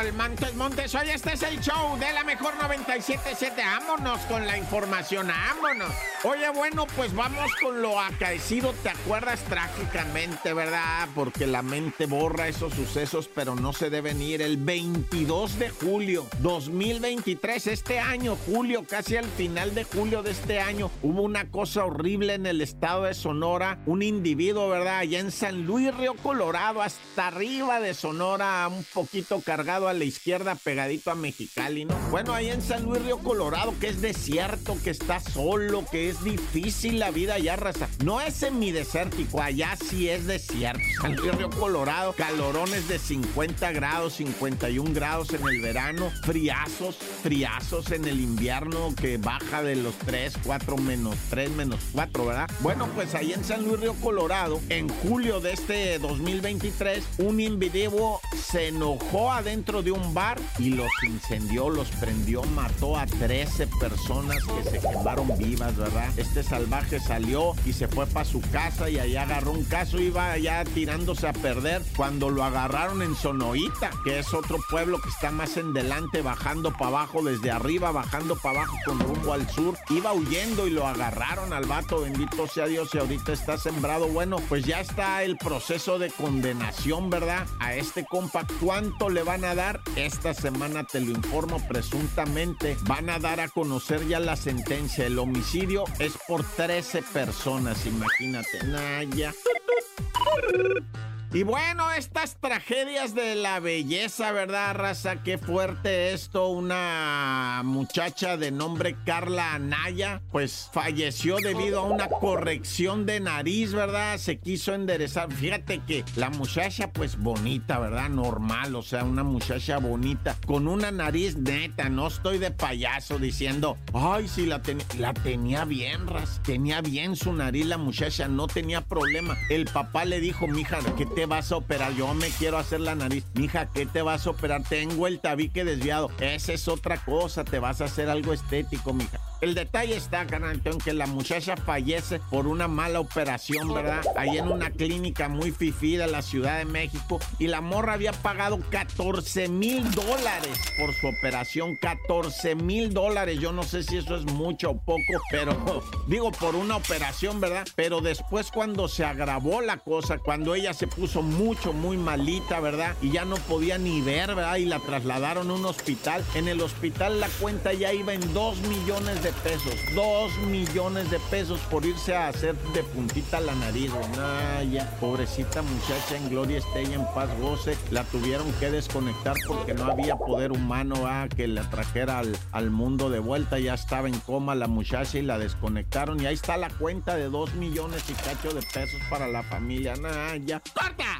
Montes, Montes, hoy este es el show de la mejor 97.7. Vámonos con la información, vámonos. Oye, bueno, pues vamos con lo acaecido, ¿te acuerdas trágicamente, verdad? Porque la mente borra esos sucesos, pero no se deben ir. El 22 de julio 2023, este año, julio, casi al final de julio de este año, hubo una cosa horrible en el estado de Sonora. Un individuo, ¿verdad? Allá en San Luis Río Colorado, hasta arriba de Sonora, un poquito cargado a la izquierda, pegadito a Mexicali, ¿no? Bueno, ahí en San Luis Río Colorado, que es desierto, que está solo, que es difícil la vida allá, raza. No es semidesértico, allá sí es desierto. San Luis Río Colorado, calorones de 50 grados, 51 grados en el verano, friazos, friazos en el invierno que baja de los 3, 4, menos 3, menos 4, ¿verdad? Bueno, pues ahí en San Luis Río Colorado, en julio de este 2023, un individuo se enojó adentro de un bar y los incendió, los prendió, mató a 13 personas que se quemaron vivas, ¿verdad? Este salvaje salió y se fue para su casa y allá agarró un caso, iba allá tirándose a perder cuando lo agarraron en Sonoita, que es otro pueblo que está más en delante, bajando para abajo desde arriba, bajando para abajo con rumbo al sur. Iba huyendo y lo agarraron al vato, bendito sea Dios, y ahorita está sembrado. Bueno, pues ya está el proceso de condenación, ¿verdad? A este compa, ¿cuánto le van a dar? Esta semana te lo informo, presuntamente van a dar a conocer ya la sentencia. El homicidio es por 13 personas, imagínate. Naya. Y bueno, estas tragedias de la belleza, ¿verdad, raza? Qué fuerte esto. Una muchacha de nombre Carla Anaya, pues falleció debido a una corrección de nariz, ¿verdad? Se quiso enderezar. Fíjate que la muchacha, pues bonita, ¿verdad? Normal, o sea, una muchacha bonita, con una nariz neta. No estoy de payaso diciendo, ay, sí, la, la tenía bien, raza. Tenía bien su nariz la muchacha, no tenía problema. El papá le dijo, mija, que te vas a operar? Yo me quiero hacer la nariz. Mija, ¿qué te vas a operar? Tengo el tabique desviado. Esa es otra cosa, te vas a hacer algo estético, mija. El detalle está, carnal, que la muchacha fallece por una mala operación, ¿verdad? Ahí en una clínica muy fifida en la Ciudad de México. Y la morra había pagado 14 mil dólares por su operación. 14 mil dólares. Yo no sé si eso es mucho o poco, pero digo por una operación, ¿verdad? Pero después cuando se agravó la cosa, cuando ella se puso mucho, muy malita, ¿verdad? Y ya no podía ni ver, ¿verdad? Y la trasladaron a un hospital. En el hospital la cuenta ya iba en 2 millones de pesos, dos millones de pesos por irse a hacer de puntita la nariz, Naya, pobrecita muchacha en gloria y en paz goce, la tuvieron que desconectar porque no había poder humano a que la trajera al, al mundo de vuelta, ya estaba en coma la muchacha y la desconectaron y ahí está la cuenta de dos millones y cacho de pesos para la familia, Naya. ¡Corta!